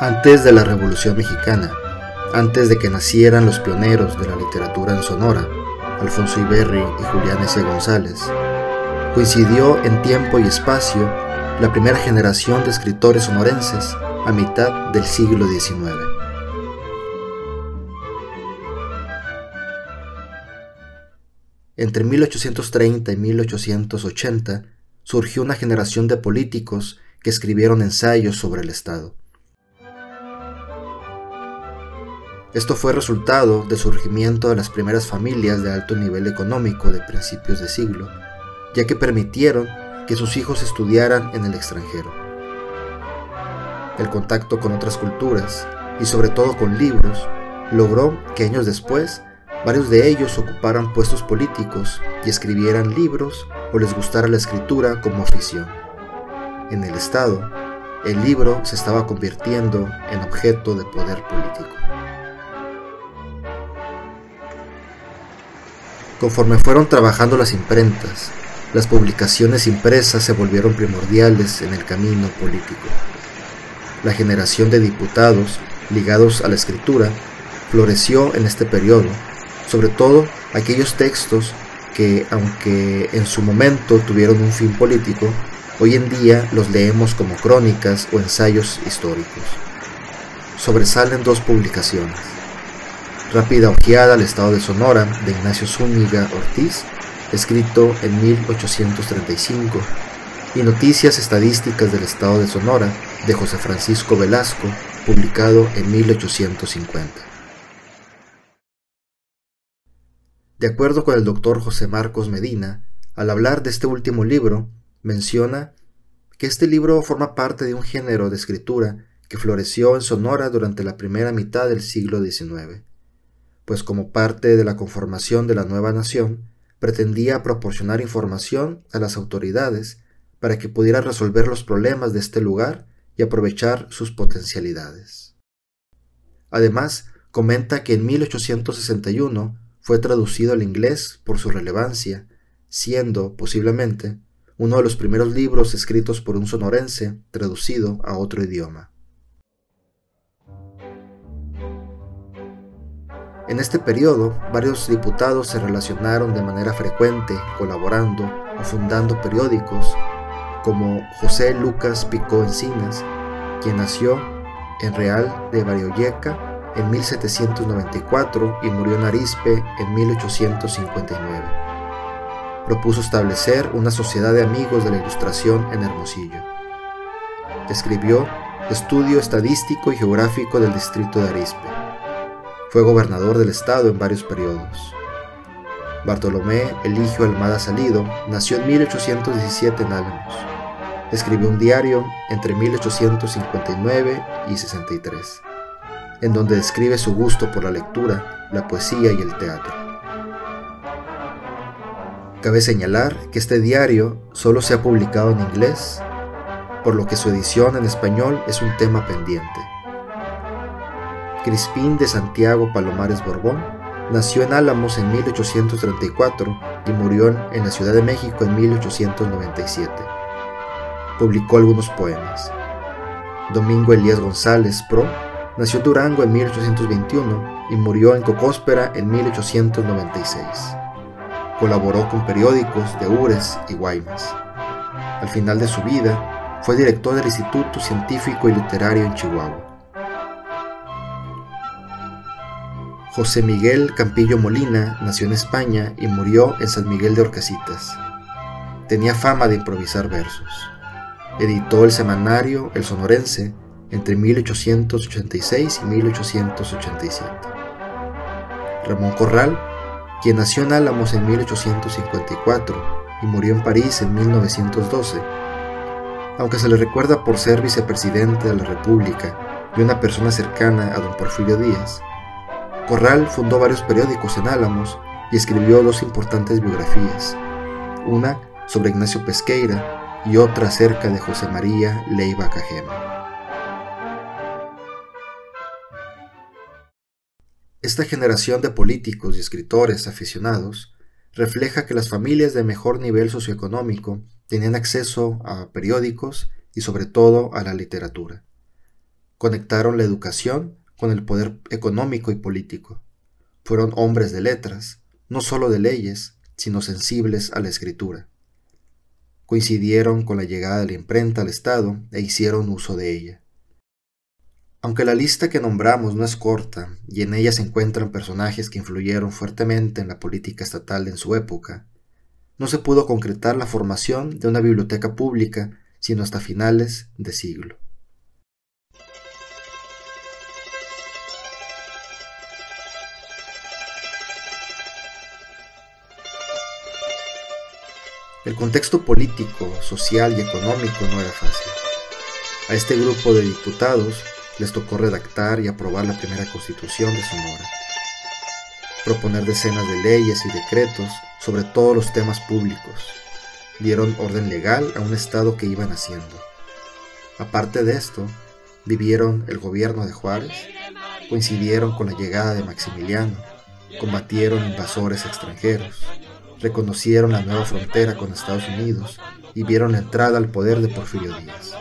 Antes de la Revolución Mexicana, antes de que nacieran los pioneros de la literatura en Sonora, Alfonso Iberri y Julián S. González, coincidió en tiempo y espacio la primera generación de escritores sonorenses a mitad del siglo XIX. Entre 1830 y 1880 surgió una generación de políticos que escribieron ensayos sobre el Estado. Esto fue resultado del surgimiento de las primeras familias de alto nivel económico de principios de siglo, ya que permitieron que sus hijos estudiaran en el extranjero. El contacto con otras culturas, y sobre todo con libros, logró que años después varios de ellos ocuparan puestos políticos y escribieran libros o les gustara la escritura como afición. En el Estado, el libro se estaba convirtiendo en objeto de poder político. Conforme fueron trabajando las imprentas, las publicaciones impresas se volvieron primordiales en el camino político. La generación de diputados ligados a la escritura floreció en este periodo, sobre todo aquellos textos que, aunque en su momento tuvieron un fin político, hoy en día los leemos como crónicas o ensayos históricos. Sobresalen dos publicaciones. Rápida ojeada al estado de Sonora de Ignacio Zúñiga Ortiz, escrito en 1835, y Noticias Estadísticas del Estado de Sonora de José Francisco Velasco, publicado en 1850. De acuerdo con el doctor José Marcos Medina, al hablar de este último libro, menciona que este libro forma parte de un género de escritura que floreció en Sonora durante la primera mitad del siglo XIX pues como parte de la conformación de la nueva nación, pretendía proporcionar información a las autoridades para que pudieran resolver los problemas de este lugar y aprovechar sus potencialidades. Además, comenta que en 1861 fue traducido al inglés por su relevancia, siendo, posiblemente, uno de los primeros libros escritos por un sonorense traducido a otro idioma. En este periodo, varios diputados se relacionaron de manera frecuente, colaborando o fundando periódicos, como José Lucas Picó Encinas, quien nació en Real de Barioyeca en 1794 y murió en Arispe en 1859. Propuso establecer una sociedad de amigos de la ilustración en Hermosillo. Escribió Estudio Estadístico y Geográfico del Distrito de Arispe fue gobernador del estado en varios periodos. Bartolomé Eligio Almada Salido nació en 1817 en Álamos. Escribió un diario entre 1859 y 63, en donde describe su gusto por la lectura, la poesía y el teatro. Cabe señalar que este diario solo se ha publicado en inglés, por lo que su edición en español es un tema pendiente. Crispín de Santiago Palomares Borbón, nació en Álamos en 1834 y murió en la Ciudad de México en 1897. Publicó algunos poemas. Domingo Elías González Pro nació en Durango en 1821 y murió en Cocóspera en 1896. Colaboró con periódicos de Ures y Guaymas. Al final de su vida, fue director del Instituto Científico y Literario en Chihuahua. José Miguel Campillo Molina nació en España y murió en San Miguel de Orcasitas. Tenía fama de improvisar versos. Editó el semanario El Sonorense entre 1886 y 1887. Ramón Corral, quien nació en Álamos en 1854 y murió en París en 1912, aunque se le recuerda por ser vicepresidente de la República y una persona cercana a don Porfirio Díaz, Corral fundó varios periódicos en Álamos y escribió dos importantes biografías, una sobre Ignacio Pesqueira y otra acerca de José María Leiva Cajema. Esta generación de políticos y escritores aficionados refleja que las familias de mejor nivel socioeconómico tenían acceso a periódicos y sobre todo a la literatura. Conectaron la educación con el poder económico y político. Fueron hombres de letras, no solo de leyes, sino sensibles a la escritura. Coincidieron con la llegada de la imprenta al Estado e hicieron uso de ella. Aunque la lista que nombramos no es corta y en ella se encuentran personajes que influyeron fuertemente en la política estatal en su época, no se pudo concretar la formación de una biblioteca pública sino hasta finales de siglo. El contexto político, social y económico no era fácil. A este grupo de diputados les tocó redactar y aprobar la primera constitución de Sonora, proponer decenas de leyes y decretos sobre todos los temas públicos, dieron orden legal a un Estado que iba naciendo. Aparte de esto, vivieron el gobierno de Juárez, coincidieron con la llegada de Maximiliano, combatieron invasores extranjeros, reconocieron la nueva frontera con Estados Unidos y vieron la entrada al poder de Porfirio Díaz.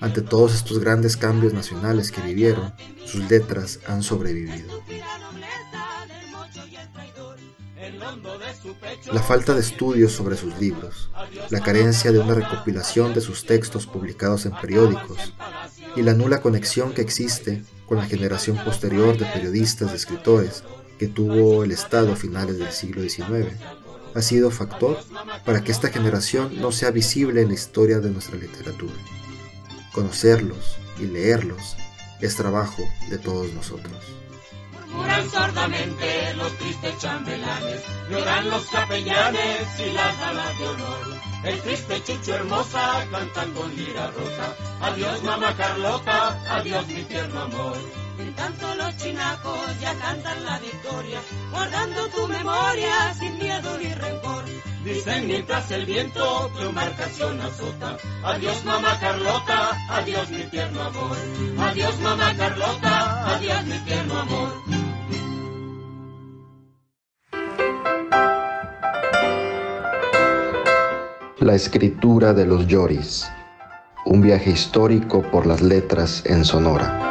Ante todos estos grandes cambios nacionales que vivieron, sus letras han sobrevivido. La falta de estudios sobre sus libros, la carencia de una recopilación de sus textos publicados en periódicos y la nula conexión que existe con la generación posterior de periodistas y escritores que tuvo el Estado a finales del siglo XIX, ha sido factor para que esta generación no sea visible en la historia de nuestra literatura. Conocerlos y leerlos es trabajo de todos nosotros. Murmuran sordamente los tristes chambelanes, lloran los capellanes y las damas de honor. El triste Chucho hermosa cantan con lira rota. Adiós mamá Carlota, adiós mi tierno amor. En tanto los chinacos ya cantan la victoria, guardando tu memoria sin miedo ni rencor. Dicen mientras el viento tu embarcación azota. Adiós mamá Carlota, adiós mi tierno amor. Adiós mamá Carlota, adiós mi tierno amor. La escritura de los Lloris. Un viaje histórico por las letras en Sonora.